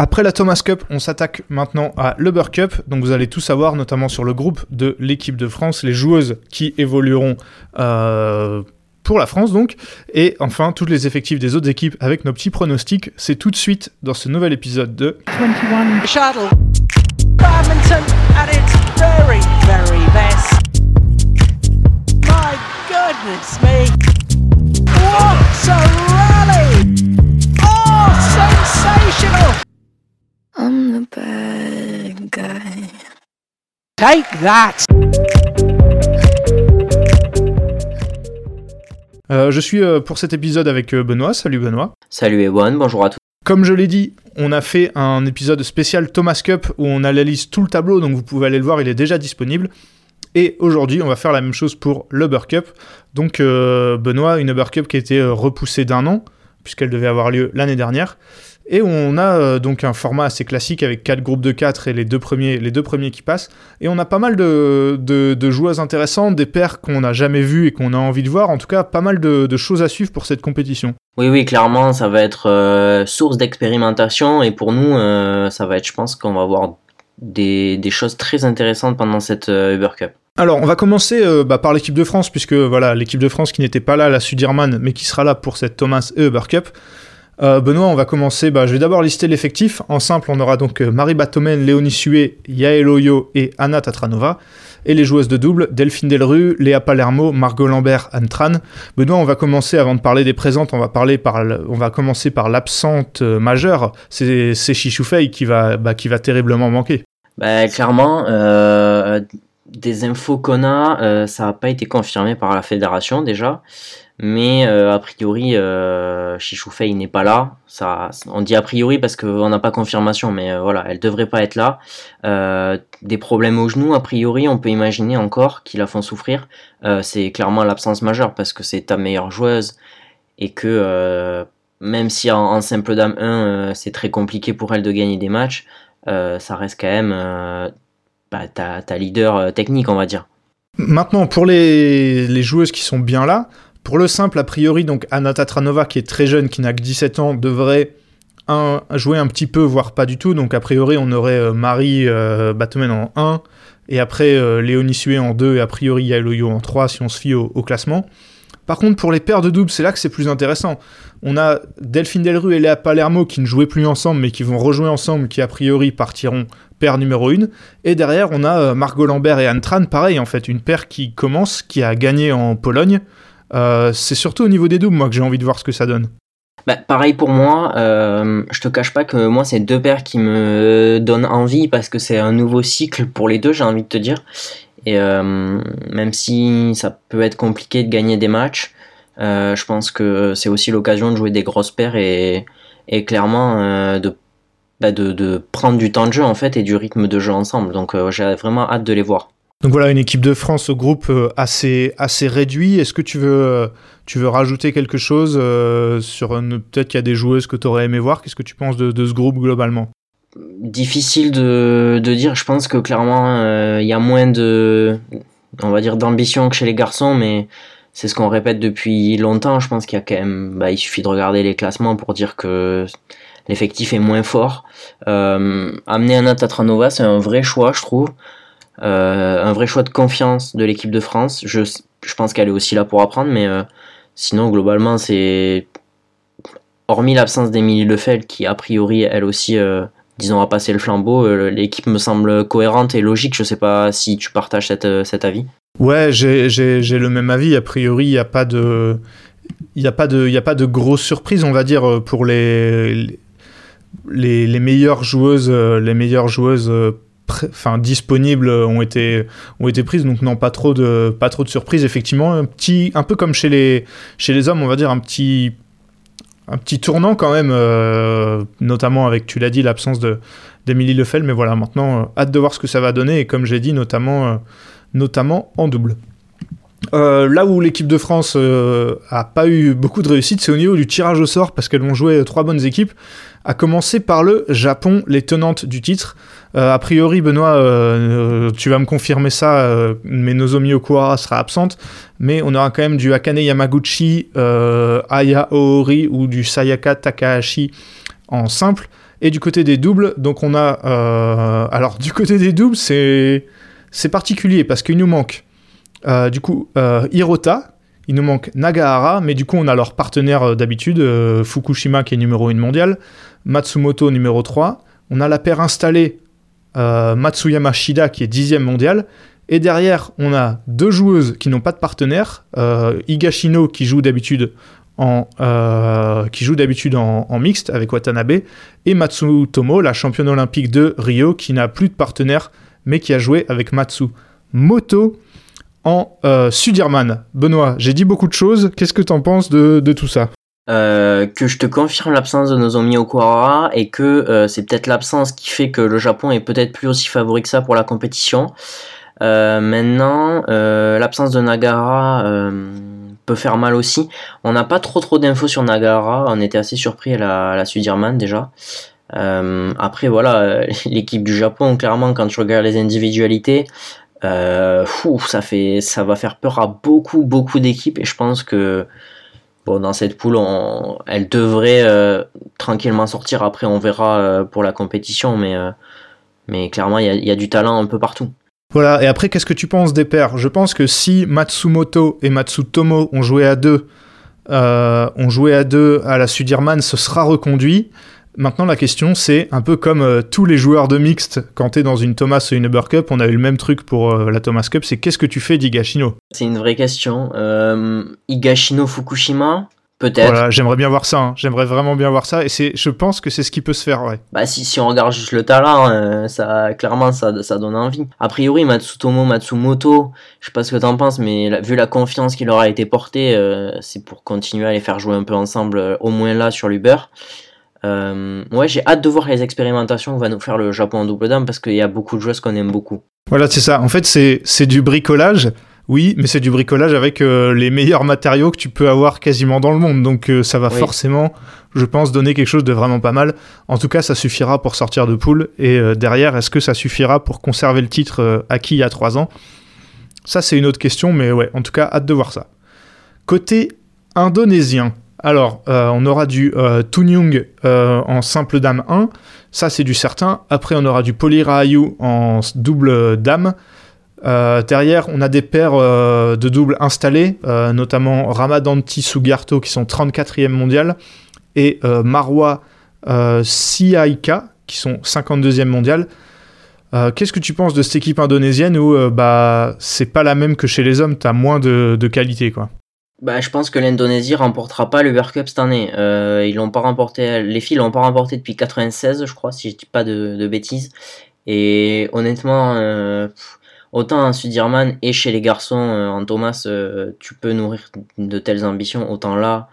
Après la Thomas Cup, on s'attaque maintenant à l'Uber Cup. Donc vous allez tout savoir, notamment sur le groupe de l'équipe de France, les joueuses qui évolueront euh, pour la France donc. Et enfin, tous les effectifs des autres équipes avec nos petits pronostics. C'est tout de suite dans ce nouvel épisode de 21 Shuttle. Badminton at its very, very best. My goodness me. What a rally! Oh, sensational! I'm the bad guy. Take that! Euh, je suis euh, pour cet épisode avec euh, Benoît. Salut Benoît. Salut Ewan, bonjour à tous. Comme je l'ai dit, on a fait un épisode spécial Thomas Cup où on analyse tout le tableau, donc vous pouvez aller le voir, il est déjà disponible. Et aujourd'hui, on va faire la même chose pour l'Uber Cup. Donc Benoît, une Uber Cup qui a été repoussée d'un an, puisqu'elle devait avoir lieu l'année dernière. Et on a euh, donc un format assez classique avec quatre groupes de 4 et les deux premiers, les deux premiers qui passent. Et on a pas mal de, de, joueuses intéressantes, des paires qu'on n'a jamais vues et qu'on a envie de voir. En tout cas, pas mal de, choses à suivre pour cette compétition. Oui, oui, clairement, ça va être euh, source d'expérimentation. Et pour nous, euh, ça va être, je pense qu'on va voir des, des, choses très intéressantes pendant cette Uber Cup. Alors, on va commencer bah, par l'équipe de France, puisque voilà, l'équipe de France qui n'était pas là la Sudirman, mais qui sera là pour cette Thomas et Uber Cup. Euh, Benoît, on va commencer. Bah, je vais d'abord lister l'effectif. En simple, on aura donc euh, Marie Batomen, Léonie Sué, Yael Oyo et Anna Tatranova. Et les joueuses de double, Delphine Delru, Léa Palermo, Margot Lambert, Anne Tran. Benoît, on va commencer, avant de parler des présentes, on va, parler par, on va commencer par l'absente euh, majeure. C'est Chichoufei qui va, bah, qui va terriblement manquer. Bah, clairement, des infos qu'on a, ça n'a pas été confirmé par la fédération déjà. Mais euh, a priori, euh, n'est pas là. Ça, on dit a priori parce qu'on n'a pas confirmation, mais euh, voilà, elle devrait pas être là. Euh, des problèmes au genou, a priori, on peut imaginer encore qui la font souffrir. c'est clairement l'absence majeure parce que c'est ta meilleure joueuse et que même si en, simple dame 1 c'est très compliqué pour elle de gagner des matchs, ça reste quand même bah, ta, leader technique, on va dire. Maintenant, pour les joueuses qui sont bien là, pour le simple, a priori, donc Anna Tatranova, qui est très jeune, qui n'a que 17 ans, devrait jouer un petit peu, voire pas du tout. Donc a priori, on aurait euh, Marie euh, en 1, et après euh, Léonie Sué en 2, et a priori Yaeloyo en 3, si on se fie au, classement. Par contre, pour les paires de doubles, c'est là que c'est plus intéressant. On a Delphine Delru et Léa Palermo qui ne jouaient plus ensemble, mais qui vont rejouer ensemble, qui a priori partiront paire numéro 1. Et derrière, on a euh, Margot Lambert et Anne Tran, pareil en fait, une paire qui commence, qui a gagné en Pologne, euh, c'est surtout au niveau des doubles, moi, que j'ai envie de voir ce que ça donne. Bah, pareil pour moi, euh, je te cache pas que moi c'est deux paires qui me donnent envie parce que c'est un nouveau cycle pour les deux, j'ai envie de te dire. Et euh, même si ça peut être compliqué de gagner des matchs, je pense que c'est aussi l'occasion de jouer des grosses paires et, clairement bah, de, de, prendre du temps de jeu en fait et du rythme de jeu ensemble. Donc j'ai vraiment hâte de les voir. Donc voilà, une équipe de France au groupe euh, assez, assez réduit. Est-ce que tu veux, euh, tu veux rajouter quelque chose euh, sur peut-être qu'il y a des joueuses que tu aurais aimé voir? Qu'est-ce que tu penses de, ce groupe globalement? Difficile de, dire. Je pense que clairement, il y a moins de, on va dire, d'ambition que chez les garçons, mais c'est ce qu'on répète depuis longtemps. Je pense qu'il y a quand même, bah, il suffit de regarder les classements pour dire que l'effectif est moins fort. amener Anna Tatranova, c'est un vrai choix, je trouve. Euh, un vrai choix de confiance de l'équipe de France. Je, pense qu'elle est aussi là pour apprendre, mais euh, sinon, globalement, c'est. Hormis l'absence d'Emilie Lefel, qui a priori, elle aussi, euh, disons, a passé le flambeau, l'équipe me semble cohérente et logique. Je sais pas si tu partages cet avis. Ouais, j'ai le même avis. A priori, il n'y a pas de. Il n'y a, a pas de grosse surprise, on va dire, pour les, les meilleures joueuses, les meilleures joueuses disponibles ont été ont été prises. Donc non pas trop de pas trop de surprises. Effectivement un petit un peu comme chez les chez les hommes on va dire un petit un petit tournant quand même euh, notamment avec tu l'as dit l'absence de d'Emilie Lefel mais voilà maintenant euh, hâte de voir ce que ça va donner. Et comme j'ai dit notamment euh, notamment en double là où l'équipe de France a pas eu beaucoup de réussite, c'est au niveau du tirage au sort parce qu'elles vont jouer trois bonnes équipes. À commencer par le Japon, les tenantes du titre. Euh, a priori, Benoît, euh, tu vas me confirmer ça, euh, mais Nozomi Okuara sera absente. Mais on aura quand même du Akane Yamaguchi, Aya Oori ou du Sayaka Takahashi en simple. Et du côté des doubles, donc on a. euh, alors, du côté des doubles, c'est particulier parce qu'il nous manque euh, du coup euh, Hirota, il nous manque Nagahara, mais du coup on a leur partenaire euh, d'habitude, Fukushima qui est numéro 1 mondial, Matsumoto numéro 3, on a la paire installée Matsuyama Shida qui est 10 mondial, et derrière on a deux joueuses qui n'ont pas de partenaire, Higashino qui joue d'habitude en, mixte avec Watanabe, et Matsutomo, la championne olympique de Rio, qui n'a plus de partenaire, mais qui a joué avec Matsumoto en euh, Sudirman. Benoît, j'ai dit beaucoup de choses, qu'est-ce que t'en penses de, tout ça? Euh, que je te confirme l'absence de Nozomi Okuhara et que euh, c'est peut-être l'absence qui fait que le Japon est peut-être plus aussi favori que ça pour la compétition. Maintenant, l'absence de Nagara peut faire mal aussi. On n'a pas trop trop d'infos sur Nagara, on était assez surpris à la, à la Sudirman déjà. Après voilà, l'équipe du Japon, clairement quand tu regardes les individualités, euh, fou, ça fait, ça va faire peur à beaucoup beaucoup d'équipes et je pense que Bon, dans cette poule, elle devrait euh, tranquillement sortir. Après, on verra euh, pour la compétition, mais, mais clairement, il y a, du talent un peu partout. Voilà, et après, qu'est-ce que tu penses des paires? Je pense que si Matsumoto et Matsutomo ont joué à deux, ont joué à deux à la Sudirman, ce sera reconduit. Maintenant, la question, c'est un peu comme euh, tous les joueurs de mixte, quand t'es dans une Thomas ou une Uber Cup, on a eu le même truc pour euh, la Thomas Cup, c'est qu'est-ce que tu fais d'Higashino? C'est une vraie question. Euh, Higashino Fukushima, peut-être. Voilà, j'aimerais bien voir ça, hein. j'aimerais vraiment bien voir ça, et c'est, je pense que c'est ce qui peut se faire, ouais. Bah, si, si on regarde juste le talent, euh, ça, clairement, ça, ça donne envie. A priori, Matsutomo, Matsumoto, je sais pas ce que t'en penses, mais la- vu la confiance qui leur a été portée, c'est pour continuer à les faire jouer un peu ensemble, au moins là, sur l'Uber. Euh, ouais, j'ai hâte de voir les expérimentations que va nous faire le Japon en double dame parce qu'il y a beaucoup de joueuses qu'on aime beaucoup. Voilà, c'est ça. En fait, c'est c'est du bricolage, oui, mais c'est du bricolage avec euh, les meilleurs matériaux que tu peux avoir quasiment dans le monde. Donc euh, ça va Oui. forcément, je pense, donner quelque chose de vraiment pas mal. En tout cas, ça suffira pour sortir de poule. Et euh, derrière, est-ce que ça suffira pour conserver le titre acquis il y a trois ans? Ça, c'est une autre question, mais ouais, en tout cas, hâte de voir ça. Côté indonésien, alors, euh, on aura du euh, Tunyung euh, en simple dame 1, ça c'est du certain. Après, on aura du Polirayu en double dame. Euh, derrière, on a des paires de doubles installés, euh, notamment Ramadanti Sugiarto qui sont 34e mondial et Marwa Siaika qui sont 52e mondial. Qu'est-ce que tu penses de cette équipe indonésienne où bah, c'est pas la même que chez les hommes, t'as moins de, de qualité quoi Bah, je pense que l'Indonésie remportera pas le World Cup cette année. Euh, ils l'ont pas remporté, les filles l'ont pas remporté depuis 96, je crois, si je dis pas de, bêtises. Et honnêtement, euh, autant en Sudirman et chez les garçons, euh, en Thomas, tu peux nourrir de telles ambitions, autant là,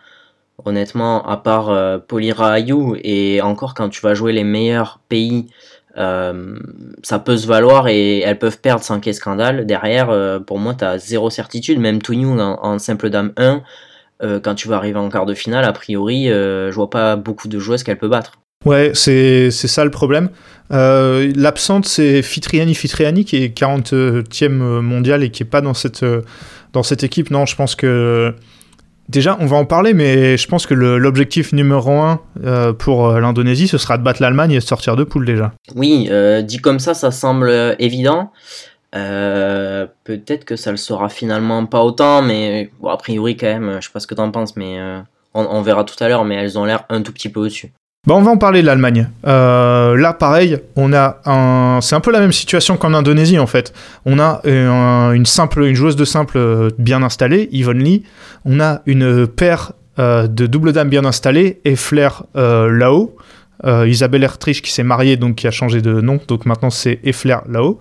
honnêtement, à part euh, Polirayu et encore quand tu vas jouer les meilleurs pays, euh, ça peut se valoir et elles peuvent perdre sans qu'il y ait scandale. Derrière, euh, pour moi, tu as zéro certitude. Même Tunyung en, en simple dame 1, euh, quand tu vas arriver en quart de finale, a priori, je vois pas beaucoup de joueuses qu'elle peut battre. Ouais, c'est ça le problème. L'absente, c'est Fitriani Fitriani qui est 40e mondial et qui est pas dans cette, dans cette équipe. Non, je pense que. Déjà, on va en parler, mais je pense que l'objectif numéro un euh, pour euh, l'Indonésie, ce sera de battre l'Allemagne et de sortir de poule déjà. Oui, euh, dit comme ça, ça semble évident. Peut-être que ça le sera finalement pas autant, mais a priori quand même, je sais pas ce que t'en penses, mais on, on verra tout à l'heure, mais elles ont l'air un tout petit peu au-dessus. Bah, on va en parler de l'Allemagne. Euh, là, pareil, on a un. C'est un peu la même situation qu'en Indonésie en fait. On a euh, un- une simple, une joueuse de simple euh, bien installée, Yvonne Lee. On a une paire euh, de double dames bien installée, et Flair euh. Euh, Isabelle Ertrich qui s'est mariée, donc qui a changé de nom, donc maintenant c'est Efler Lao.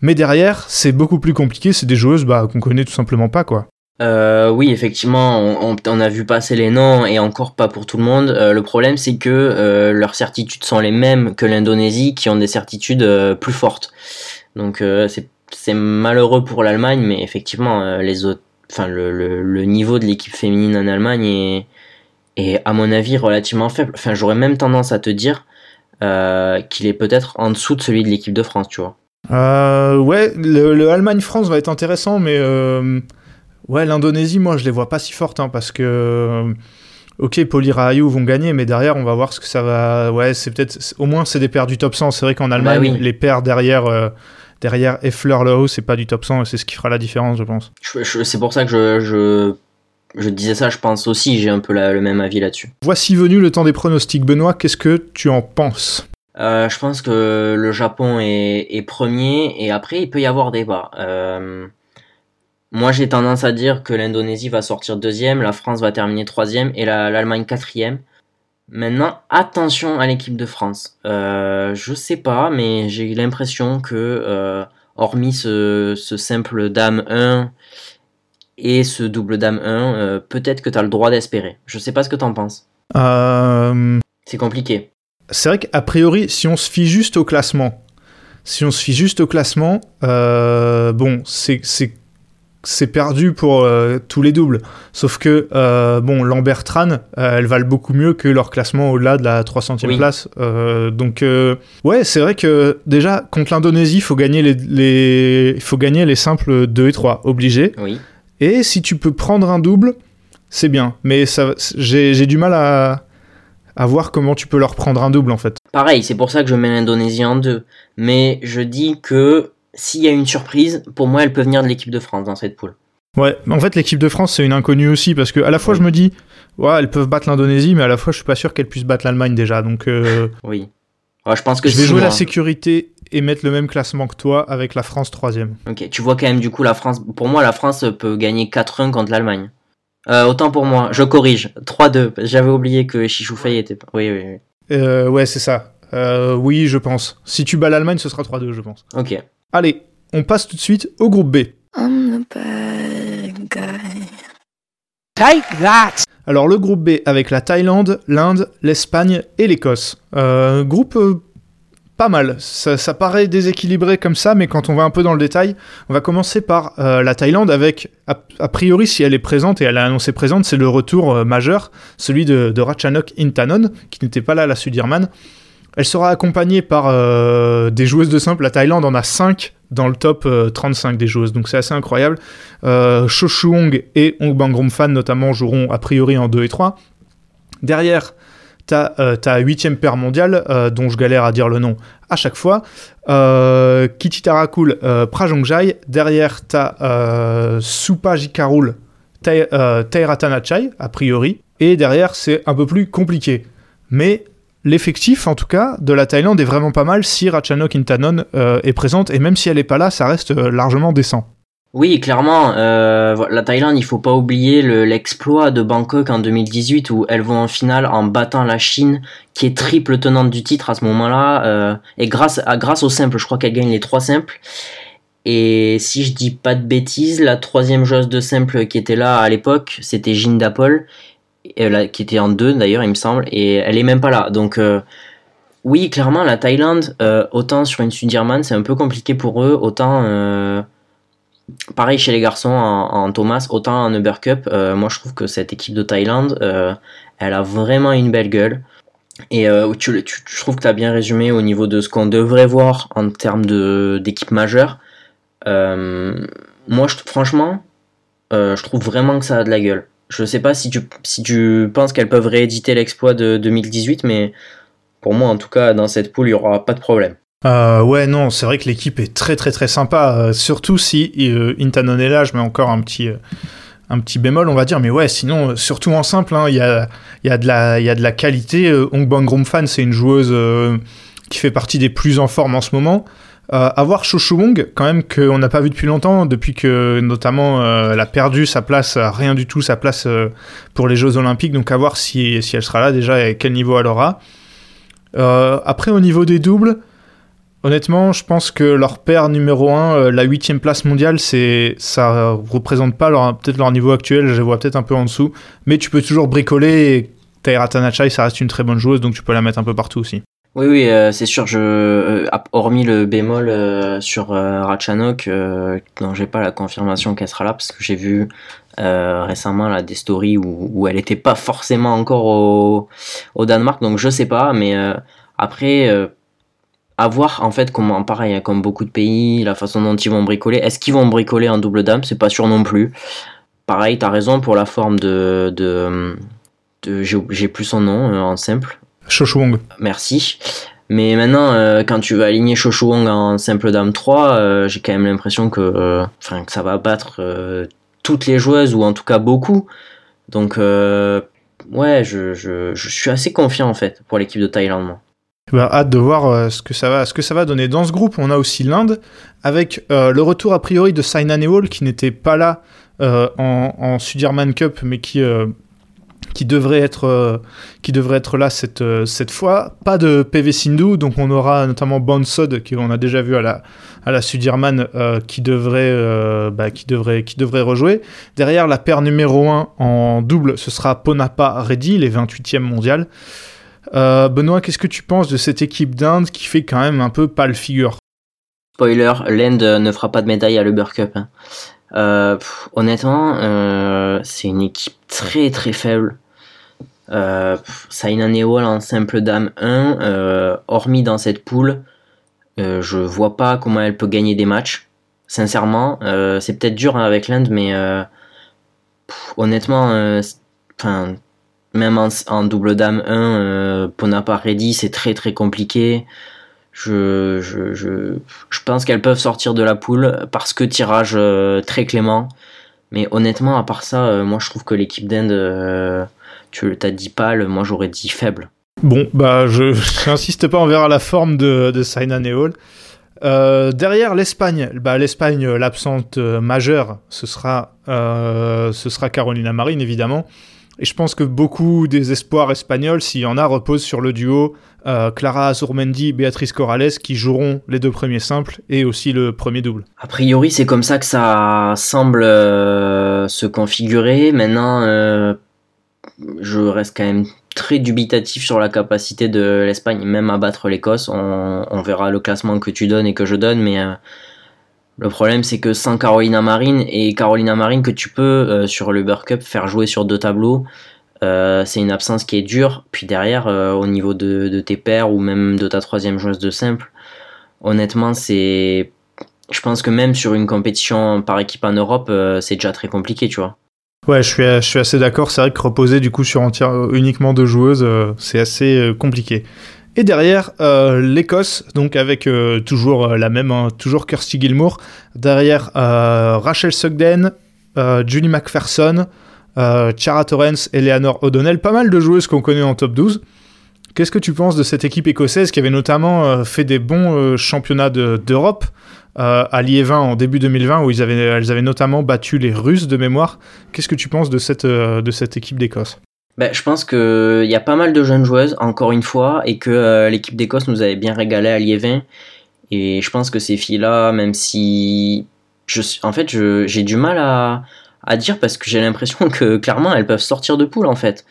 Mais derrière, c'est beaucoup plus compliqué. C'est des joueuses bah, qu'on connaît tout simplement pas, quoi. Euh, oui, effectivement, on, a vu passer les noms et encore pas pour tout le monde. Euh, le problème, c'est que euh, leurs certitudes sont les mêmes que l'Indonésie, qui ont des certitudes plus fortes. Donc c'est malheureux pour l'Allemagne, mais effectivement, les autres, enfin le, niveau de l'équipe féminine en Allemagne est, à mon avis relativement faible. Enfin, j'aurais même tendance à te dire qu'il est peut-être en dessous de celui de l'équipe de France, tu vois. Ouais, le, le Allemagne-France va être intéressant, mais ouais, l'Indonésie, moi, je les vois pas si fortes, hein, parce que euh, ok, Ayou vont gagner, mais derrière, on va voir ce que ça va. Ouais, c'est peut-être. Au moins, c'est des paires du top 100. C'est vrai qu'en Allemagne, oui. les paires derrière, euh, derrière Effler le haut, c'est pas du top 100 et c'est ce qui fera la différence, je pense. C'est pour ça que je, je, je disais ça, je pense aussi, j'ai un peu la- le même avis là-dessus. Voici venu le temps des pronostics. Benoît, qu'est-ce que tu en penses? Euh, je pense que le Japon est, est premier et après il peut y avoir débat. Euh, moi j'ai tendance à dire que l'Indonésie va sortir deuxième, la France va terminer troisième et la- l'Allemagne quatrième. Maintenant attention à l'équipe de France. Euh, je sais pas mais j'ai l'impression que euh, hormis ce, ce simple dame 1 et ce double dame 1, euh, peut-être que tu as le droit d'espérer. Je sais pas ce que t'en penses. Euh, C'est compliqué. C'est vrai qu'a priori, si on se fie juste au classement, si on se fie juste au classement, bon, c'est c'est perdu pour euh, tous les doubles. Sauf que euh, bon, Lambert Tran, euh, elles valent beaucoup mieux que leur classement au-delà de la 300e Oui. place. Donc ouais, c'est vrai que déjà contre l'Indonésie, il faut gagner les, les il faut gagner les simples 2 et 3 obligés. Oui. Et si tu peux prendre un double, c'est bien. Mais ça, j'ai j'ai du mal à, à voir comment tu peux leur prendre un double en fait. Pareil, c'est pour ça que je mets l'Indonésie en deux. Mais je dis que s'il y a une surprise, pour moi, elle peut venir de l'équipe de France dans cette poule. Ouais, mais en fait, l'équipe de France, c'est une inconnue aussi, parce que à la fois, Oui. je me dis, ouais, elles peuvent battre l'Indonésie, mais à la fois, je suis pas sûr qu'elles puissent battre l'Allemagne déjà. Donc, euh, Oui. Ouais, je pense que je vais jouer la moi. sécurité et mettre le même classement que toi avec la France troisième. Ok, tu vois quand même du coup la France. Pour moi, la France peut gagner 4-1 contre l'Allemagne. Euh, autant pour moi, je corrige. 3-2. J'avais oublié que Chichoufei était pas. Oui, oui, oui. Euh, ouais, c'est ça. Euh, oui, je pense. Si tu bats l'Allemagne, ce sera 3-2, je pense. Ok. Allez, on passe tout de suite au groupe B. I'm the bad guy. Take that! Alors le groupe B avec la Thaïlande, l'Inde, l'Espagne et l'Écosse. Euh, groupe euh, pas mal. Ça, ça paraît déséquilibré comme ça, mais quand on va un peu dans le détail, on va commencer par euh, la Thaïlande avec, a, a priori, si elle est présente et elle a annoncé présente, c'est le retour euh, majeur, celui de, de Ratchanok Intanon, qui n'était pas là à la Sudirman. Elle sera accompagnée par euh, des joueuses de simple. La Thaïlande en a 5 dans le top euh, 35 des joueuses, donc c'est assez incroyable. Euh, Cho Chuong et Ong Bang Fan notamment joueront a priori en 2 et 3. Derrière, t'as euh, ta huitième paire mondiale, euh, dont je galère à dire le nom à chaque fois. Euh, Kitty euh, Prajongjai. Derrière, t'as euh, Supa Jikarul, Tai- euh, Tairatanachai, a priori. Et derrière, c'est un peu plus compliqué. Mais l'effectif, en tout cas, de la Thaïlande est vraiment pas mal si Ratchanok Intanon euh, est présente. Et même si elle est pas là, ça reste euh, largement décent. Oui, clairement, euh, la Thaïlande, il faut pas oublier le- l'exploit de Bangkok en 2018 où elles vont en finale en battant la Chine, qui est triple tenante du titre à ce moment-là, et grâce, à, grâce au simple, je crois qu'elle gagne les trois simples. Et si je dis pas de bêtises, la troisième joueuse de simple qui était là à l'époque, c'était Jinda Paul, la- qui était en deux d'ailleurs, il me semble, et elle est même pas là. Donc euh, oui, clairement, la Thaïlande, euh, autant sur une Sudirman, c'est un peu compliqué pour eux, autant euh, pareil chez les garçons en, Thomas, autant en Uber Cup, euh, moi je trouve que cette équipe de Thaïlande, euh, elle a vraiment une belle gueule. Et euh, tu, tu, je que tu as bien résumé au niveau de ce qu'on devrait voir en termes d'équipe majeure. Euh, moi, franchement, euh, je trouve vraiment que ça a de la gueule. Je sais pas si tu, si tu penses qu'elles peuvent rééditer l'exploit de 2018, mais pour moi, en tout cas, dans cette poule, il y aura pas de problème. Euh, ouais, non, c'est vrai que l'équipe est très très très sympa, euh, surtout si euh, Intanon est là, je mets encore un petit, euh, un petit bémol, on va dire, mais ouais, sinon, surtout en simple, hein, il y, a, y, a de la- y a de la qualité. Euh, Ong Bang Fan, c'est une joueuse qui fait partie des plus en forme en ce moment. Euh, avoir Wong, quand même, qu'on n'a pas vu depuis longtemps, depuis que notamment euh, elle a perdu sa place, euh, rien du tout sa place euh, pour les Jeux Olympiques, donc à voir si, si elle sera là déjà et quel niveau elle aura. Après, au niveau des doubles, Honnêtement, je pense que leur paire numéro 1, la huitième place mondiale, c'est ça représente pas leur peut-être leur niveau actuel. Je les vois peut-être un peu en dessous, mais tu peux toujours bricoler. Et Taira Tanachai, ça reste une très bonne joueuse, donc tu peux la mettre un peu partout aussi. Oui, oui, euh, c'est sûr. Je, euh, hormis le bémol euh, sur Ratchanok, dont j'ai pas la confirmation qu'elle sera là, parce que j'ai vu récemment là, des stories où, elle était pas forcément encore au, au Danemark, donc je sais pas. Mais après, à voir en fait comment, pareil, hein, comme beaucoup de pays, la façon dont ils vont bricoler. Est-ce qu'ils vont bricoler en double dame? C'est pas sûr non plus. Pareil, t'as raison pour la forme de, de j'ai plus son nom en simple. Merci. Mais maintenant, euh, quand tu vas aligner Wong en simple dame 3, euh, j'ai quand même l'impression que, euh, enfin, que ça va battre toutes les joueuses, ou en tout cas beaucoup. Donc, ouais, je, je, je suis assez confiant en fait pour l'équipe de Thaïlande. Bah, hâte de voir ce, que ça va, ce que ça va donner. Dans ce groupe, on a aussi l'Inde, avec le retour a priori de Saina Nehwal, qui n'était pas là euh, en, en Sudirman Cup, mais qui, euh, qui, devrait être, euh, qui devrait être là cette, euh, fois. Pas de PV Sindhu, donc on aura notamment Bansod, qu'on a déjà vu à la, à la Sudirman, euh, qui, devrait, bah, qui, devrait, qui devrait rejouer. Derrière, la paire numéro 1 en double, ce sera Ponapa Reddy, les 28e mondiales. Euh, Benoît, qu'est-ce que tu penses de cette équipe d'Inde qui fait quand même un peu pâle figure? Spoiler, l'Inde ne fera pas de médaille à l'Uber Cup. hein. Euh, honnêtement, euh, c'est une équipe très très faible. Euh, pff, Saina Nehwal en simple dame 1, euh, hormis dans cette poule, je vois pas comment elle peut gagner des matchs. Sincèrement, c'est peut-être dur hein, avec l'Inde, mais honnêtement, même en, double dame 1, euh, Ponapa Reddy, c'est très très compliqué. Je, je, je, pense qu'elles peuvent sortir de la poule parce que tirage euh, très clément. Mais honnêtement, à part ça, euh, moi je trouve que l'équipe d'Inde, euh, tu t'as dit pâle, moi j'aurais dit faible. Bon, bah, je n'insiste pas, on verra la forme de, de Saina Nehwal. Euh, derrière l'Espagne, bah, l'Espagne, l'absente majeure, ce sera, ce sera Carolina Marin, évidemment. Et je pense que beaucoup des espoirs espagnols, s'il y en a, reposent sur le duo euh, Clara Azurmendi, Béatrice Corrales, qui joueront les deux premiers simples et aussi le premier double. A priori, c'est comme ça que ça semble euh, se configurer. Maintenant, euh, je reste quand même très dubitatif sur la capacité de l'Espagne, même à battre l'Écosse. On, verra le classement que tu donnes et que je donne, mais le problème, c'est que sans Carolina Marin et Carolina Marin que tu peux sur le Cup faire jouer sur deux tableaux. Euh, c'est une absence qui est dure. Puis derrière, euh, au niveau de, tes pairs ou même de ta troisième joueuse de simple, honnêtement, c'est je pense que même sur une compétition par équipe en Europe, euh, c'est déjà très compliqué, tu vois. Ouais, je suis, assez d'accord. C'est vrai que reposer du coup sur uniquement deux joueuses, c'est assez compliqué. Et derrière, l'Écosse, donc avec toujours la même, hein, toujours Kirsty Gilmour. Derrière, Rachel Sugden, Julie McPherson, euh, Chara Torrance, Eleanor O'Donnell. Pas mal de joueuses qu'on connaît en top 12. Qu'est-ce que tu penses de cette équipe écossaise qui avait notamment euh, fait des bons euh, championnats de- d'Europe à Liévin en début 2020 où elles avaient notamment battu les Russes de mémoire? Qu'est-ce que tu penses de cette, de cette équipe d'Écosse? Ben, je pense qu'il y a pas mal de jeunes joueuses, encore une fois, et que l'équipe d'Écosse nous avait bien régalé à Liévin. Et je pense que ces filles-là, même si. Je, en fait, j'ai du mal à, à dire parce que j'ai l'impression que clairement elles peuvent sortir de poule en fait.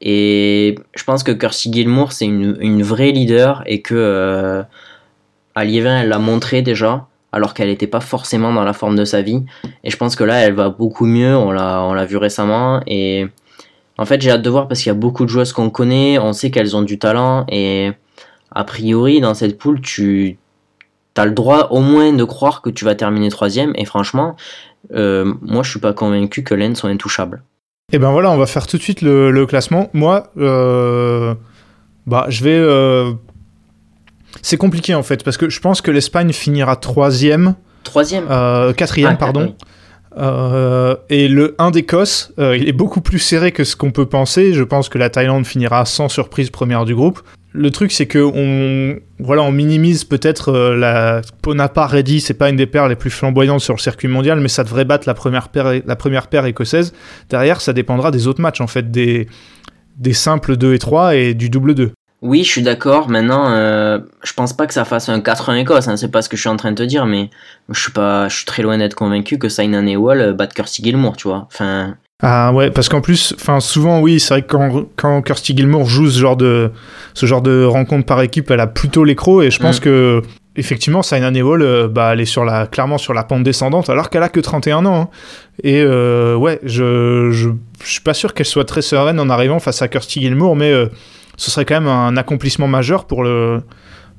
Et je pense que Kirsty Gilmour, c'est une, une vraie leader et que euh, à Liévin, elle l'a montré déjà, alors qu'elle n'était pas forcément dans la forme de sa vie. Et je pense que là, elle va beaucoup mieux, on l'a on l'a vu récemment. Et en fait, j'ai hâte de voir parce qu'il y a beaucoup de joueuses qu'on connaît, on sait qu'elles ont du talent. Et a priori, dans cette poule, tu as le droit au moins de croire que tu vas terminer troisième. Et franchement, euh, moi, je suis pas convaincu que l'Inde soit intouchable. Et ben voilà, on va faire tout de suite le, le classement. Moi, euh, bah, je vais. euh, C'est compliqué en fait, parce que je pense que l'Espagne finira troisième, Troisième quatrième, Ah, pardon. Euh, et le 1 d'Écosse, euh, il est beaucoup plus serré que ce qu'on peut penser. Je pense que la Thaïlande finira sans surprise première du groupe. Le truc, c'est que on, voilà, on minimise peut-être euh, la Ponapa Ready, c'est pas une des paires les plus flamboyantes sur le circuit mondial, mais ça devrait battre la première paire, la première paire écossaise. Derrière, ça dépendra des autres matchs, en fait, des, des simples 2 et 3 et du double 2. Oui, je suis d'accord. Maintenant, euh, je pense pas que ça fasse un 4-1 Écosse. Hein, c'est pas ce que je suis en train de te dire, mais je suis pas, je suis très loin d'être convaincu que Saina Nehwal euh, batte Kirsty Gilmour, tu vois. Enfin, Ah ouais, parce qu'en plus, enfin souvent oui, c'est vrai que quand, quand Kirsty Gilmour joue ce genre de ce genre de rencontre par équipe, elle a plutôt l'écro et je pense Mm. que effectivement Saina Nehwal, euh, bah elle est sur la clairement sur la pente descendante alors qu'elle a que 31 ans. hein. Et euh, ouais, je, je je suis pas sûr qu'elle soit très sereine en arrivant face à Kirsty Gilmour, mais euh, ce serait quand même un accomplissement majeur pour le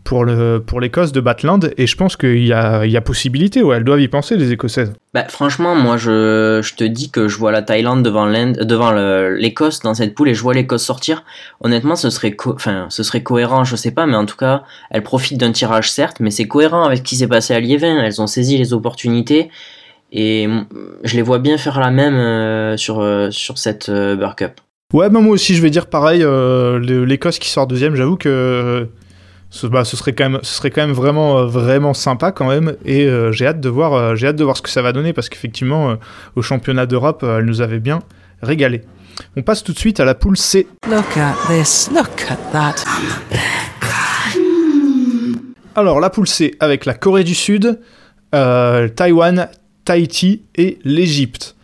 pour le pour l'Écosse de battre l'Inde et je pense qu'il y a, il y a possibilité, ouais, elles doivent y penser les Écossaises. Bah, franchement, moi je, je te dis que je vois la Thaïlande devant l'Inde, devant l'Écosse dans cette poule et je vois l'Écosse sortir. Honnêtement, ce serait, enfin, ce serait cohérent, je sais pas, mais en tout cas, elles profitent d'un tirage certes, mais c'est cohérent avec ce qui s'est passé à Liévin. Elles ont saisi les opportunités et je les vois bien faire la même euh, sur euh, sur cette euh, Burr Cup. Ouais, bah moi aussi je vais dire pareil, euh, l'Écosse qui sort deuxième, j'avoue que ce, bah, ce serait quand même, ce serait quand même vraiment, euh, vraiment sympa quand même, et euh, j'ai hâte de voir, euh, j'ai hâte de voir ce que ça va donner parce qu'effectivement euh, au championnat d'Europe, euh, elle nous avait bien régalé. On passe tout de suite à la poule C. Look at this. Look at that. Alors la poule C avec la Corée du Sud, euh, Taïwan, Tahiti et l'Égypte.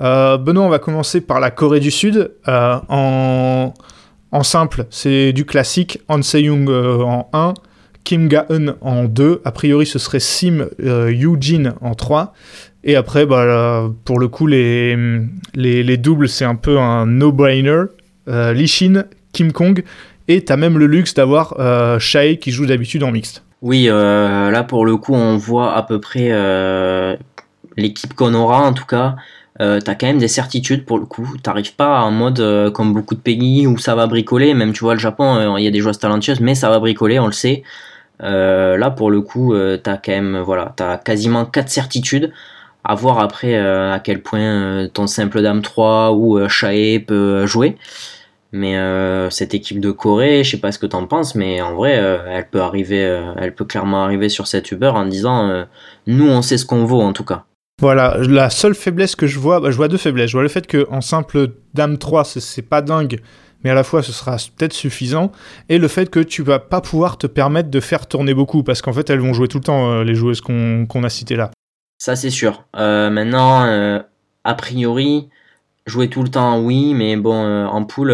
Euh, Benoît, on va commencer par la Corée du Sud. Euh, en, en simple, c'est du classique. Han Se-young euh, en 1, Kim Ga-eun en 2. A priori, ce serait Sim euh, Yoo-jin en 3. Et après, bah, pour le coup, les doubles, c'est un peu un no-brainer. Euh, Lee Shin, Kim Kong. Et t'as même le luxe d'avoir euh, Shae qui joue d'habitude en mixte. Oui, euh, là pour le coup, on voit à peu près euh, l'équipe qu'on aura en tout cas. Euh, T'as quand même des certitudes pour le coup. T'arrives pas en mode euh, comme beaucoup de pays où ça va bricoler. Même tu vois le Japon, euh, il y a des joueuses talentueuses, mais ça va bricoler, on le sait. Euh, là pour le coup, t'as quand même voilà, t'as quasiment quatre certitudes. À voir après à quel point ton simple dame 3 ou Shae peut jouer. Mais euh, cette équipe de Corée, je sais pas ce que t'en penses, mais en vrai, elle peut arriver, elle peut clairement arriver sur cette Uber en disant, nous on sait ce qu'on vaut en tout cas. Voilà, la seule faiblesse que je vois, bah, je vois deux faiblesses. Je vois le fait qu'en simple Dame 3, c'est- pas dingue, mais à la fois ce sera peut-être suffisant. Et le fait que tu vas pas pouvoir te permettre de faire tourner beaucoup, parce qu'en fait elles vont jouer tout le temps, euh, les joueuses qu'on a citées là. Ça c'est sûr. Euh, maintenant, euh, a priori, jouer tout le temps, oui, mais bon, en poule,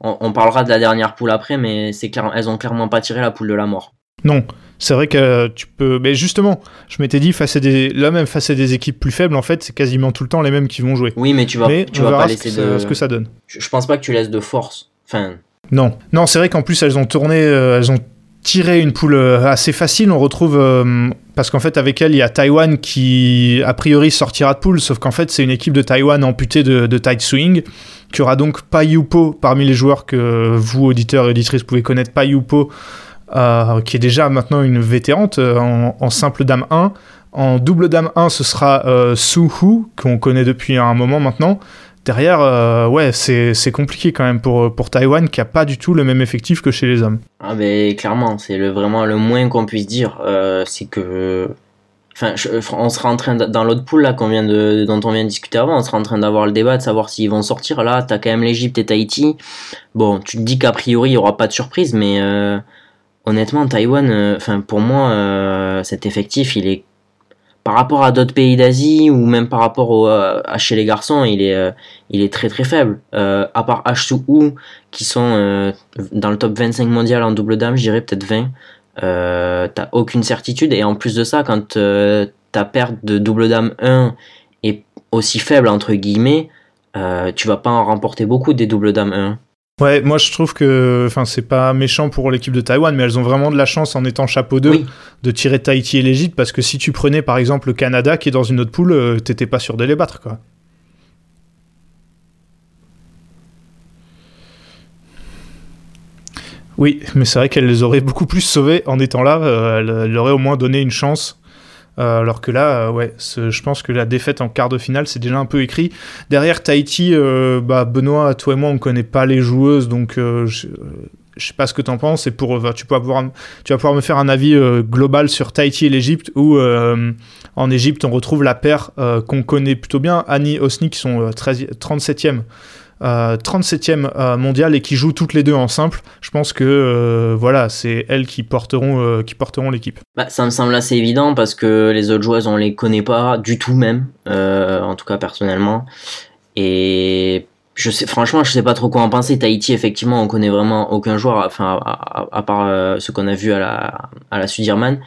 on, on parlera de la dernière poule après, mais clair, elles ont clairement pas tiré la poule de la mort. Non, c'est vrai que tu peux. Mais justement, je m'étais dit, face à des... là même face à des équipes plus faibles, en fait, c'est quasiment tout le temps les mêmes qui vont jouer. Oui, mais tu vas, mais tu on vas verra pas ce que, laisser ça, de. ce que ça donne. Je, pense pas que tu laisses de force. Enfin, Non, non, c'est vrai qu'en plus elles ont tourné, euh, elles ont tiré une poule euh, assez facile. On retrouve euh, parce qu'en fait avec elle il y a Taïwan qui a priori sortira de poule, sauf qu'en fait c'est une équipe de Taïwan amputée de, de tight swing. Qui aura donc pas Yupo parmi les joueurs que vous auditeurs et auditrices pouvez connaître. Pas Yupo euh, qui est déjà maintenant une vétérante euh, en, simple dame 1. En double dame 1 ce sera euh, Su Hu qu'on connaît depuis un moment maintenant. Derrière, euh, ouais, c'est compliqué quand même pour, pour Taïwan qui a pas du tout le même effectif que chez les hommes. Ah ben clairement, c'est le, vraiment le moins qu'on puisse dire, c'est que, enfin, on sera en train dans l'autre pool là qu'on vient de, dont on vient de discuter avant, on sera en train d'avoir le débat de savoir s'ils vont sortir. Là, t'as quand même l'Égypte et Tahiti. Bon, tu te dis qu'a priori il y aura pas de surprise, mais honnêtement, Taïwan, euh, enfin pour moi, euh, cet effectif, par rapport à d'autres pays d'Asie ou même par rapport euh, à chez les garçons, il est, très très faible. À part H2U qui sont dans le top 25 mondial en double dame, je dirais peut-être 20. Euh, t'as aucune certitude et en plus de ça, quand ta perte de double dame 1 est aussi faible entre guillemets, tu vas pas en remporter beaucoup des double dames 1. Ouais, moi je trouve que, enfin, c'est pas méchant pour l'équipe de Taïwan, mais elles ont vraiment de la chance en étant chapeau 2 Oui. de tirer Tahiti et l'Égypte parce que si tu prenais par exemple le Canada qui est dans une autre poule, euh, t'étais pas sûr de les battre quoi. Oui, mais c'est vrai qu'elle les aurait beaucoup plus sauvées en étant là. euh, elle, elle aurait au moins donné une chance. Euh, alors que là, euh, ouais, je pense que la défaite en quart de finale, c'est déjà un peu écrit. Derrière Tahiti, euh, bah, Benoît, toi et moi, on connaît pas les joueuses, donc je, je sais pas ce que t'en penses. Et pour, tu, vas pouvoir, tu vas pouvoir me faire un avis global sur Tahiti et l'Égypte, où en Égypte, on retrouve la paire qu'on connaît plutôt bien, Annie Osni, qui sont euh, 13 37e. Euh, 37e euh, mondial et qui jouent toutes les deux en simple, je pense que euh, voilà, c'est elles qui porteront, euh, qui porteront l'équipe. Bah, ça me semble assez évident parce que les autres joueuses on les connaît pas du tout même, euh, en tout cas personnellement. Et je sais, franchement, je sais pas trop quoi en penser. Tahiti, effectivement, on connaît vraiment aucun joueur, enfin, à, part euh, ce qu'on a vu à la, à la Sudirman.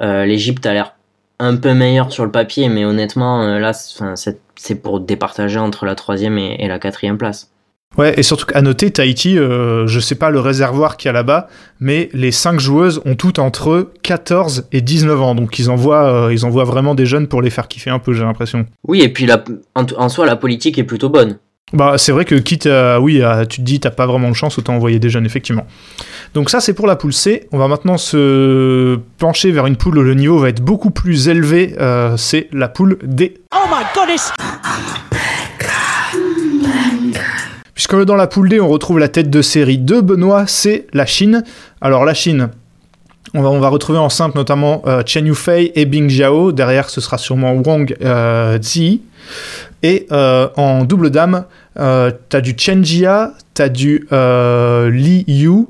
Euh, L'Égypte a l'air un peu meilleure sur le papier, mais honnêtement, euh, là, enfin, c'est pour départager entre la troisième et, et la quatrième place. Ouais, et surtout qu'à noter, Tahiti, euh, je sais pas le réservoir qu'il y a là-bas, mais les 5 joueuses ont toutes entre 14 et 19 ans. Donc ils envoient, euh, ils envoient vraiment des jeunes pour les faire kiffer un peu, j'ai l'impression. Oui, et puis la, en, en soi, la politique est plutôt bonne. Bah, c'est vrai que quitte à, oui, à- tu te dis, t'as pas vraiment de chance, autant envoyer des jeunes, effectivement. Donc ça, c'est pour la poule C. On va maintenant se pencher vers une poule où le niveau va être beaucoup plus élevé. euh, c'est la poule D. Oh my goodness! Puisque dans la poule D, on retrouve la tête de série de Benoît, c'est la Chine. Alors la Chine, on va, on va retrouver en simple notamment euh, Chen Yufei et Bing Jiao. Derrière, ce sera sûrement Wang euh, Zi. Et euh, en double dame, t'as du Chen Jia, t'as du Li Yu.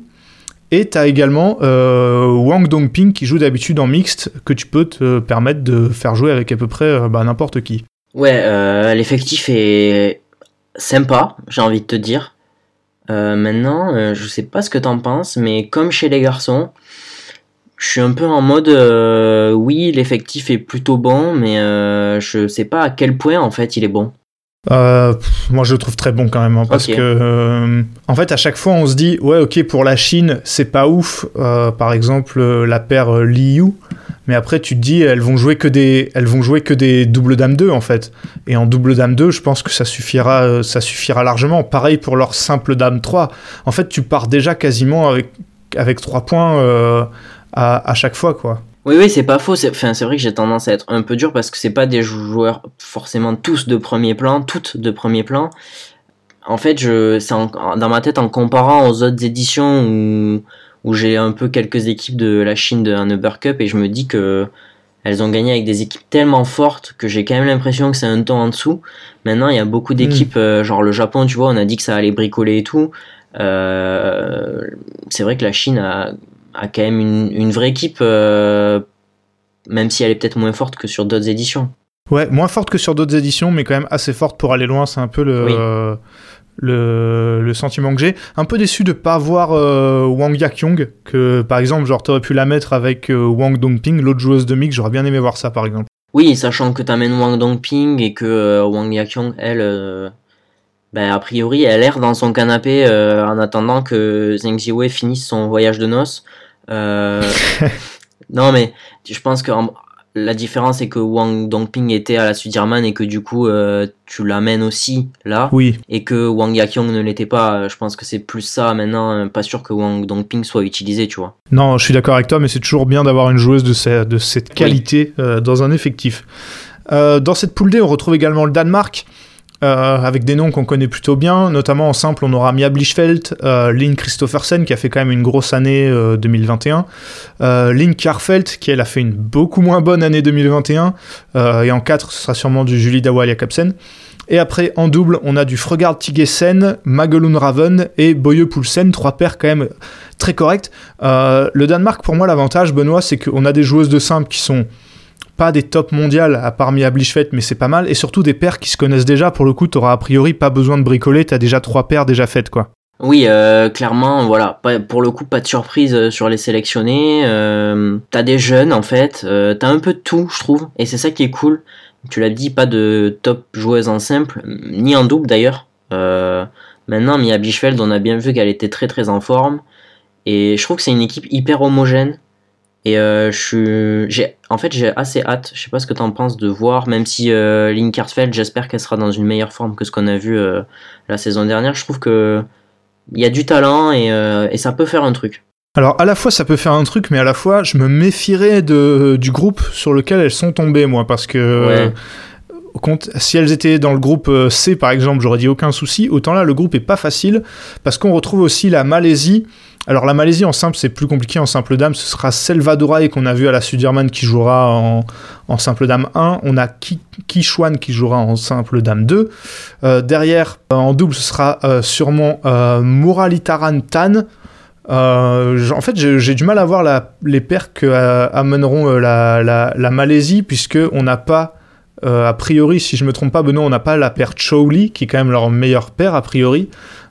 Et t'as également euh, Wang Dongping qui joue d'habitude en mixte, que tu peux te permettre de faire jouer avec à peu près euh, bah, n'importe qui. Ouais, euh, l'effectif est sympa, j'ai envie de te dire. Maintenant, je sais pas ce que t'en penses, mais comme chez les garçons, je suis un peu en mode oui, l'effectif est plutôt bon, mais je sais pas à quel point en fait il est bon. Euh, pff, moi, je le trouve très bon quand même, hein, parce que euh, en fait, à chaque fois, on se dit, ouais, ok, pour la Chine, c'est pas ouf. euh, par exemple, la paire Liu, mais après, tu te dis, elles vont jouer que des, elles vont jouer que des double dame 2 en fait. Et en double dame 2, je pense que ça suffira, ça suffira largement. Pareil pour leur simple dame 3. En fait, tu pars déjà quasiment avec avec 3 points à, à chaque fois, quoi. Oui, oui, c'est pas faux. C'est enfin, vrai que j'ai tendance à être un peu dur parce que c'est pas des joueurs forcément tous de premier plan, toutes de premier plan. En fait, je, c'est en- dans ma tête en comparant aux autres éditions où, où j'ai un peu quelques équipes de la Chine de un Uber Cup et je me dis que elles ont gagné avec des équipes tellement fortes que j'ai quand même l'impression que c'est un ton en dessous. Maintenant, il y a beaucoup d'équipes, euh, genre le Japon, tu vois, on a dit que ça allait bricoler et tout. Euh, c'est vrai que la Chine a, a quand même une, une vraie équipe, euh, même si elle est peut-être moins forte que sur d'autres éditions. Ouais, moins forte que sur d'autres éditions, mais quand même assez forte pour aller loin. C'est un peu le, Oui. euh, le, le sentiment que j'ai. Un peu déçu de pas voir euh, Wang Yakyong, que par exemple, genre, t'aurais pu la mettre avec euh, Wang Dongping, l'autre joueuse de mix. J'aurais bien aimé voir ça, par exemple. Oui, sachant que t'amènes Wang Dongping et que euh, Wang Yakyong, elle, ben, a priori, elle erre dans son canapé euh, en attendant que Zheng Ziwei finisse son voyage de noces. Euh, non, mais je pense que en- la différence est que Wang Dongping était à la Sudirman et que du coup, euh, tu l'amènes aussi là. Oui, et que Wang Yakyong ne l'était pas. Je pense que c'est plus ça maintenant. Pas sûr que Wang Dongping soit utilisé, tu vois. non, je suis d'accord avec toi, mais c'est toujours bien d'avoir une joueuse de, ce- de cette qualité dans un effectif. Dans cette poule D, on retrouve également le Danemark. Euh, avec des noms qu'on connaît plutôt bien, notamment en simple, on aura Mia Blichfeldt, euh, Lynn Christophersen qui a fait quand même une grosse année euh, 2021, euh, Lynn Karfeldt qui elle a fait une beaucoup moins bonne année 2021, euh, et en 4 ce sera sûrement du Julie Dawal Jakobsen. Et après en double, on a du Fregard Tigesen, Magelun Raven et Boye Poulsen, trois paires quand même très correctes. Euh, le Danemark, pour moi, l'avantage, Benoît, c'est qu'on a des joueuses de simple qui sont pas des tops mondiales à part Mia Blichfeldt, mais c'est pas mal. Et surtout des paires qui se connaissent déjà. Pour le coup, t'auras a priori pas besoin de bricoler. T'as déjà trois paires déjà faites, quoi. Oui, euh, clairement, voilà. Pour le coup, pas de surprise euh, sur les sélectionnés. Euh, t'as des jeunes, en fait. T'as un peu de tout, je trouve. Et c'est ça qui est cool. Tu l'as dit, pas de top joueuse en simple, ni en double d'ailleurs. Maintenant, Mia Bischfeld, on a bien vu qu'elle était très très en forme. Et je trouve que c'est une équipe hyper homogène. Et euh, je suis, j'ai, en fait, j'ai assez hâte. Je sais pas ce que t'en penses de voir, même si euh, Lynn Kartfeld, j'espère qu'elle sera dans une meilleure forme que ce qu'on a vu euh, la saison dernière. Je trouve que il y a du talent et, euh, et ça peut faire un truc. Alors, à la fois, ça peut faire un truc, mais à la fois, je me méfierais de, du groupe sur lequel elles sont tombées, moi, parce que. Ouais. Si elles étaient dans le groupe euh, C, par exemple, j'aurais dit aucun souci. Autant là, le groupe est pas facile, parce qu'on retrouve aussi la Malaisie. Alors, la Malaisie en simple, c'est plus compliqué. En simple dame, ce sera Selvadorae qu'on a vu à la Sudirman qui jouera en, simple dame 1. On a Ki- Kishwan qui jouera en simple dame 2. Euh, derrière, euh, en double, ce sera sûrement Muralitaran Tan. En fait, j'ai du mal à voir les paires que amèneront la, la- la Malaisie, puisque on n'a pas, a priori, si je me trompe pas, Benoît, on n'a pas la paire Chowli, qui est quand même leur meilleure paire, a priori.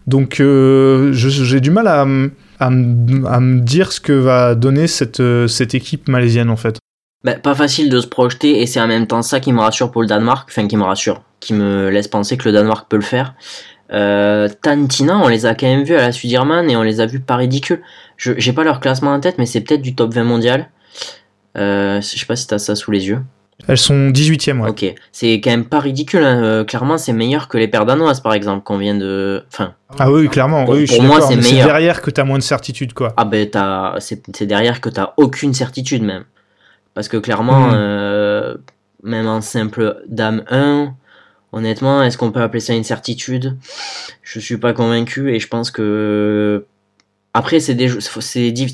Donc, euh, j'ai du mal à, me dire ce que va donner cette, euh, cette équipe malaisienne, en fait. Bah, pas facile de se projeter et c'est en même temps ça qui me rassure pour le Danemark, enfin qui me rassure, qui me laisse penser que le Danemark peut le faire. Euh, Tantina, on les a quand même vus à la Sudirman et on les a vus pas ridicules. Je j'ai pas leur classement en tête, mais c'est peut-être du top 20 mondial. Euh, je sais pas si t'as ça sous les yeux. Elles sont 18e, ouais. Ok, c'est quand même pas ridicule. hein. Euh, clairement, c'est meilleur que les paires danoises, par exemple, qu'on vient de. Enfin, Ah oui, clairement. Pour- oui, je pour suis moi, c'est meilleur. derrière que t'as moins de certitude, quoi. ah ben t'as, c'est c'est derrière que t'as aucune certitude même, parce que clairement, Mhm. euh, même en simple dame 1, honnêtement, est-ce qu'on peut appeler ça une certitude? Je suis pas convaincu et je pense que après c'est des,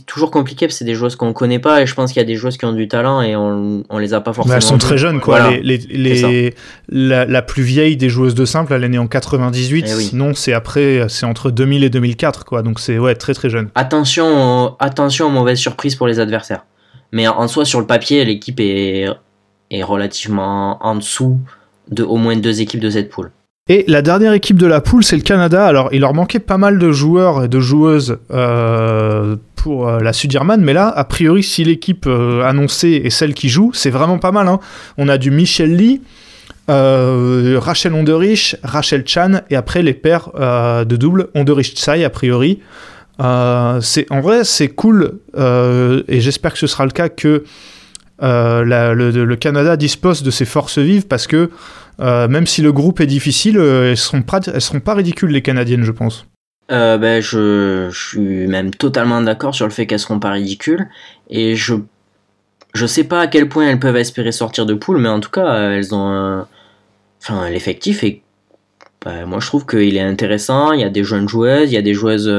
toujours compliqué parce que c'est des joueuses qu'on connaît pas et je pense qu'il y a des joueuses qui ont du talent et on, on les a pas Mais forcément. elles sont très jeunes, quoi. Voilà. Les, les- C'est les- la, la plus vieille des joueuses de simple, elle est née en 98. Eh oui. Sinon, c'est après, c'est entre 2000 et 2004, quoi. Donc c'est ouais, très très jeune. Attention, aux- attention aux mauvaises surprises pour les adversaires. Mais en soi, sur le papier, l'équipe est, est relativement en dessous de au moins deux équipes de cette poule. Et la dernière équipe de la poule, c'est le Canada. Alors, il leur manquait pas mal de joueurs et de joueuses euh, pour euh, la Sudirman, mais là, a priori, si l'équipe euh, annoncée est celle qui joue, c'est vraiment pas mal. hein. On a du Michel Lee, Rachel Onderich, Rachel Chan, et après les paires de double, Onderich Tsai, a priori. C'est en vrai, c'est cool, et j'espère que ce sera le cas que le Canada dispose de ses forces vives parce que euh, même si le groupe est difficile, euh, elles seront pas, seront pas ridicules les Canadiennes, je pense. Euh, ben, je, suis même totalement d'accord sur le fait qu'elles seront pas ridicules. Et je, je sais pas à quel point elles peuvent espérer sortir de poule, mais en tout cas, elles ont Enfin, l'effectif est. ben, moi, je trouve qu'il est intéressant. Il y a des jeunes joueuses, il y a des joueuses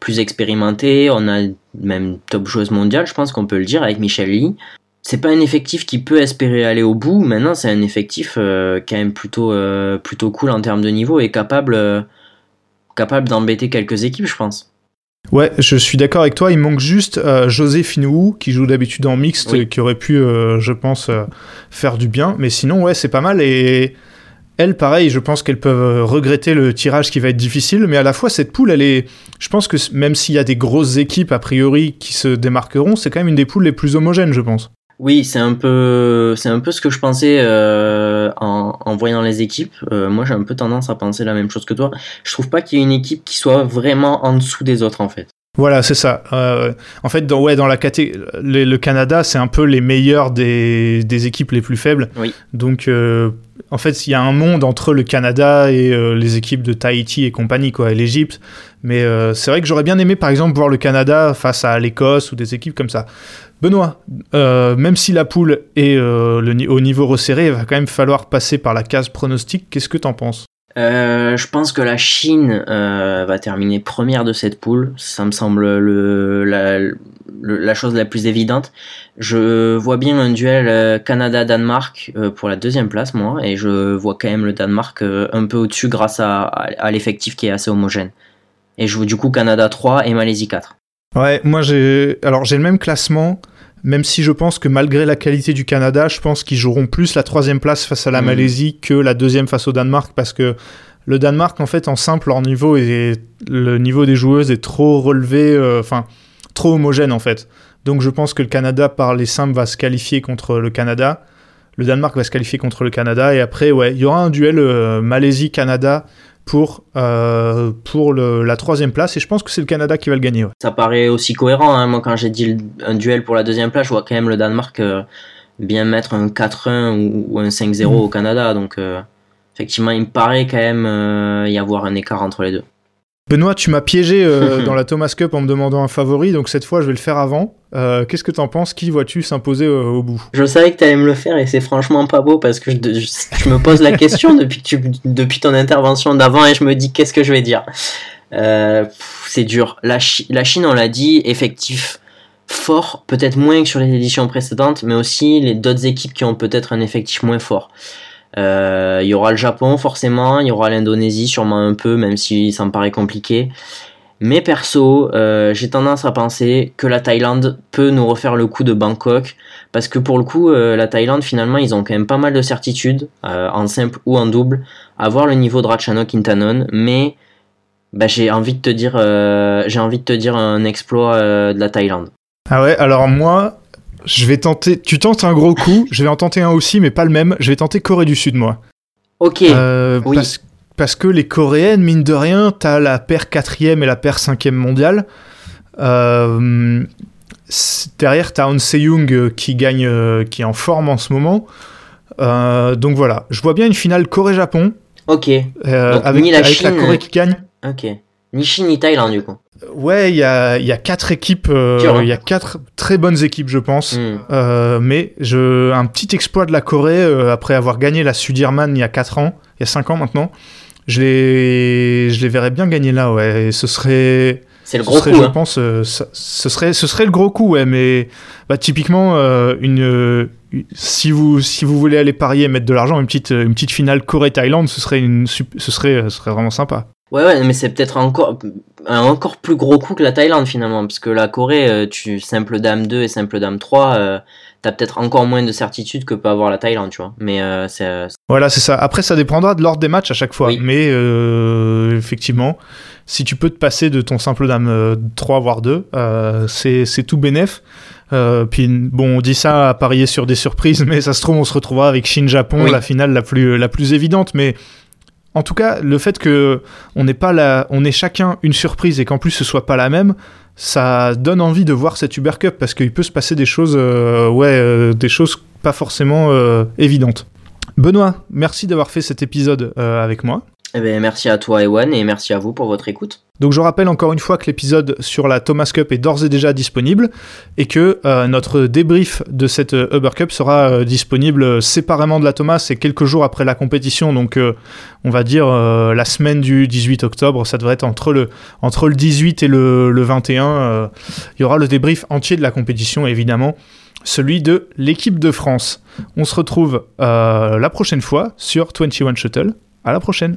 plus expérimentées. On a même top joueuse mondiale, je pense qu'on peut le dire, avec Michel Lee. C'est pas un effectif qui peut espérer aller au bout. Maintenant, c'est un effectif euh, quand même plutôt, euh, plutôt cool en termes de niveau et capable. euh, capable d'embêter quelques équipes, je pense. Ouais, je suis d'accord avec toi. Il manque juste José Finou, qui joue d'habitude en mixte, Oui. et qui aurait pu, je pense, faire du bien. Mais sinon, ouais, c'est pas mal. Et elles, pareil, je pense qu'elles peuvent regretter le tirage qui va être difficile. Mais à la fois, cette poule, elle est. Je pense que même s'il y a des grosses équipes, a priori, qui se démarqueront, c'est quand même une des poules les plus homogènes, je pense. Oui, c'est un peu, c'est un peu ce que je pensais euh, en, en voyant les équipes. Euh, moi, j'ai un peu tendance à penser la même chose que toi. Je trouve pas qu'il y ait une équipe qui soit vraiment en dessous des autres, en fait. Voilà, c'est ça. Euh, en fait, dans, ouais, dans la caté le, le Canada, c'est un peu les meilleurs des, des équipes les plus faibles. Oui. Donc, en fait, il y a un monde entre le Canada et euh, les équipes de Tahiti et compagnie, quoi, et l'Égypte. Mais euh, c'est vrai que j'aurais bien aimé, par exemple, voir le Canada face à l'Écosse ou des équipes comme ça. Benoît, euh, même si la poule est euh, au niveau resserré, il va quand même falloir passer par la case pronostic. Qu'est-ce que t'en penses? Euh, je pense que la Chine va terminer première de cette poule. Ça me semble le, la, chose la plus évidente. Je vois bien un duel Canada-Danemark pour la deuxième place, moi, et je vois quand même le Danemark un peu au-dessus grâce à, à, à l'effectif qui est assez homogène. Et je vois du coup Canada 3 et Malaisie 4. Ouais, moi j'ai alors j'ai le même classement, même si je pense que malgré la qualité du Canada, je pense qu'ils joueront plus la troisième place face à la Mhm. Malaisie que la deuxième face au Danemark parce que le Danemark en fait en simple leur niveau est le niveau des joueuses est trop relevé, euh, enfin trop homogène en fait. Donc je pense que le Canada par les simples va se qualifier contre le Canada. Le Danemark va se qualifier contre le Canada et après ouais il y aura un duel euh, Malaisie-Canada pour euh, pour le- la troisième place et je pense que c'est le Canada qui va le gagner. ouais. Ça paraît aussi cohérent. hein. Moi, quand j'ai dit le- un duel pour la deuxième place, je vois quand même le Danemark euh, bien mettre un 4-1 ou, ou un 5-0 Mhm. au Canada. Donc, euh, effectivement, il me paraît quand même y avoir un écart entre les deux. Benoît, tu m'as piégé euh, dans la Thomas Cup en me demandant un favori, donc cette fois je vais le faire avant. Euh, Qu'est-ce que t'en penses? Qui vois-tu s'imposer euh, au bout? Je savais que tu allais me le faire et c'est franchement pas beau parce que je, je- je me pose la question depuis, que tu, depuis ton intervention d'avant et je me dis qu'est-ce que je vais dire? C'est dur. La, Chi- la Chine, on l'a dit, effectif fort, peut-être moins que sur les éditions précédentes, mais aussi les d'autres équipes qui ont peut-être un effectif moins fort. Euh, Il y aura le Japon forcément, il y aura l'Indonésie sûrement un peu, même si ça me paraît compliqué. Mais perso, euh, j'ai tendance à penser que la Thaïlande peut nous refaire le coup de Bangkok, parce que pour le coup, euh, la Thaïlande finalement, ils ont quand même pas mal de certitudes, en simple ou en double, à voir le niveau de Ratchanok Intanon, mais bah, j'ai envie de te dire, j'ai envie de te dire un exploit de la Thaïlande. Ah ouais, alors moi, je vais tenter. Tu tentes un gros coup, je vais en tenter un aussi, mais pas le même. Je vais tenter Corée du Sud, moi. Ok, Euh, oui. parce, parce que les Coréennes, mine de rien, t'as la paire quatrième et la paire cinquième mondiale. Euh, derrière, t'as Han Se-young euh, qui gagne, euh, qui est en forme en ce moment. Donc voilà, je vois bien une finale Corée-Japon Ok, Donc, avec, ni la avec la Chine, Corée qui gagne. ok. Ni Chine ni Thaïlande, du coup. Ouais, il y a, y a quatre équipes, euh, il y a quatre très bonnes équipes, je pense. Hmm. Euh, mais je, un petit exploit de la Corée euh, après avoir gagné la Sudirman il y a 4 ans, il y a 5 ans maintenant. Je les, je les verrais bien gagner là, ouais. Et ce serait, C'est le ce gros serait, coup, je hein. pense, euh, ça- ce serait, ce serait le gros coup, ouais. Mais bah, typiquement, euh, une, euh, si vous, si vous voulez aller parier et mettre de l'argent, une petite, une petite finale Corée-Thaïlande, ce serait une, ce serait, ce serait vraiment sympa. Ouais, ouais, mais c'est peut-être encore un encore plus gros coup que la Thaïlande finalement, parce que la Corée, euh, tu simple dame 2 et simple dame 3, euh, t'as peut-être encore moins de certitude que peut avoir la Thaïlande, tu vois. Mais euh, c'est euh, Voilà, c'est ça. Après, ça dépendra de l'ordre des matchs à chaque fois. Oui. Mais euh, effectivement, si tu peux te passer de ton simple dame euh, 3 voire 2, euh, c'est c'est tout bénef. Euh, puis bon, on dit ça à parier sur des surprises, mais ça se trouve, on se retrouvera avec Chine-Japon, Oui. la finale la plus, la plus évidente. Mais en tout cas, le fait que on n'est pas la, on ait chacun une surprise et qu'en plus ce soit pas la même, ça donne envie de voir cette Uber Cup parce qu'il peut se passer des choses, euh, ouais, euh, des choses pas forcément euh, évidentes. Benoît, merci d'avoir fait cet épisode euh, avec moi. Eh ben, merci à toi Ewan et merci à vous pour votre écoute. Donc je rappelle encore une fois que l'épisode sur la Thomas Cup est d'ores et déjà disponible et que euh, notre débrief de cette euh, Uber Cup sera euh, disponible séparément de la Thomas et quelques jours après la compétition. Donc euh, on va dire la semaine du 18 octobre, ça devrait être entre le, entre le 18 et le, le 21. euh, il y aura le débrief entier de la compétition évidemment, celui de l'équipe de France. On se retrouve la prochaine fois sur 21 Shuttle. À la prochaine.